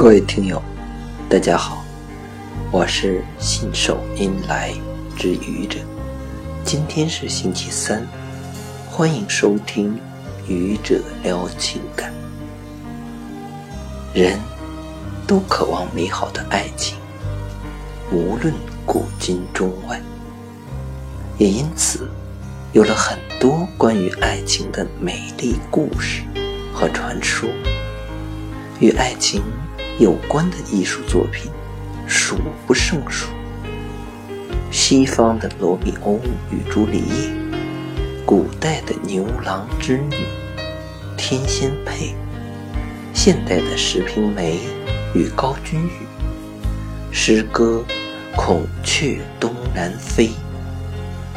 各位听友，大家好，我是信手拈来之愚者。今天是星期三，欢迎收听愚者聊情感。人都渴望美好的爱情，无论古今中外，也因此有了很多关于爱情的美丽故事和传说，与爱情。有关的艺术作品数不胜数。西方的罗密欧与朱丽叶，古代的牛郎织女、天仙配，现代的石平梅与高君宇，诗歌《孔雀东南飞》，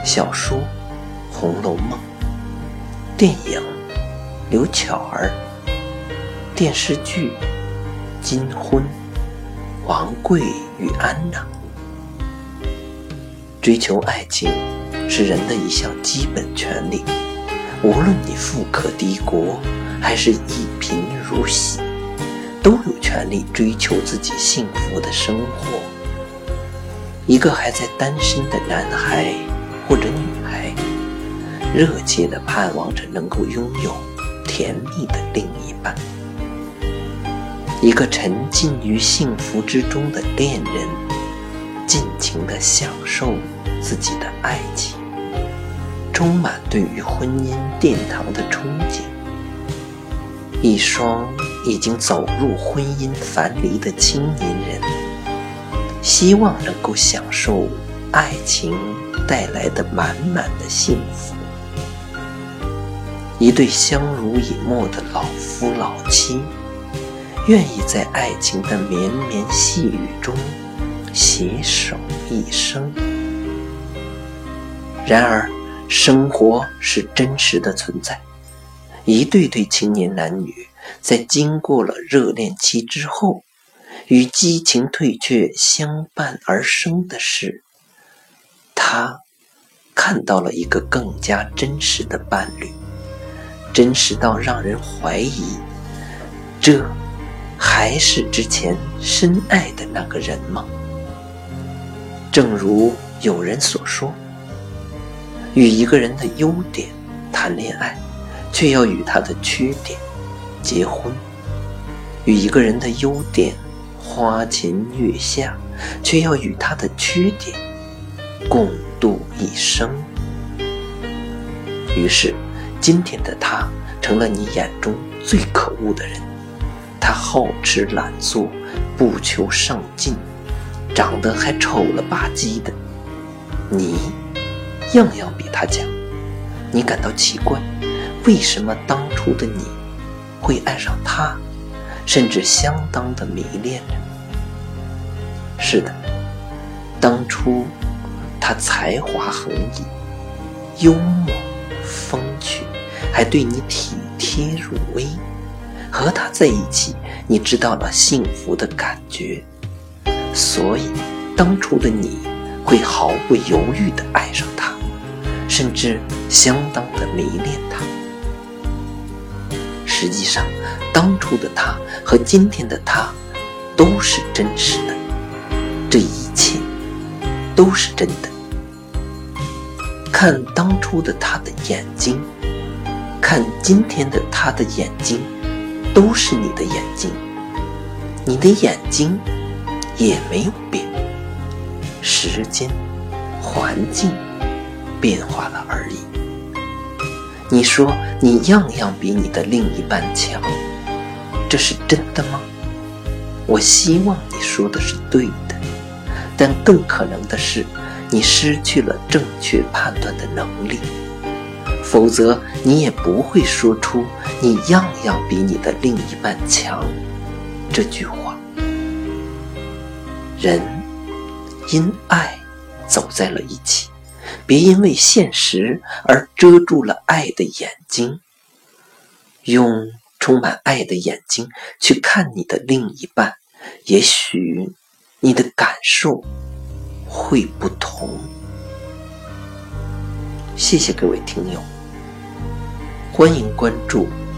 小说《红楼梦》，电影《刘巧儿》，电视剧。金婚，王贵与安娜。追求爱情是人的一项基本权利，无论你富可敌国，还是一贫如洗，都有权利追求自己幸福的生活。一个还在单身的男孩或者女孩，热切地盼望着能够拥有甜蜜的另一半。一个沉浸于幸福之中的恋人，尽情地享受自己的爱情，充满对于婚姻殿堂的憧憬。一双已经走入婚姻樊篱的青年人，希望能够享受爱情带来的满满的幸福。一对相濡以沫的老夫老妻。愿意在爱情的绵绵细雨中携手一生。然而，生活是真实的存在。一对对青年男女在经过了热恋期之后，与激情退却相伴而生的是，他看到了一个更加真实的伴侣，真实到让人怀疑这。还是之前深爱的那个人吗？正如有人所说，与一个人的优点谈恋爱，却要与他的缺点结婚；与一个人的优点花前月下，却要与他的缺点共度一生。于是，今天的他成了你眼中最可恶的人。他好吃懒做，不求上进，长得还丑了吧唧的。你样样比他强，你感到奇怪，为什么当初的你会爱上他，甚至相当的迷恋呢？是的，当初他才华横溢，幽默风趣，还对你体贴入微。和他在一起，你知道了幸福的感觉，所以当初的你会毫不犹豫地爱上他，甚至相当的迷恋他。实际上，当初的他和今天的他都是真实的，这一切都是真的。看当初的他的眼睛，看今天的他的眼睛。都是你的眼睛，你的眼睛也没有变，时间、环境变化了而已。你说你样样比你的另一半强，这是真的吗？我希望你说的是对的，但更可能的是，你失去了正确判断的能力。否则，你也不会说出“你样样比你的另一半强”这句话。人因爱走在了一起，别因为现实而遮住了爱的眼睛。用充满爱的眼睛去看你的另一半，也许你的感受会不同。谢谢各位听友。欢迎关注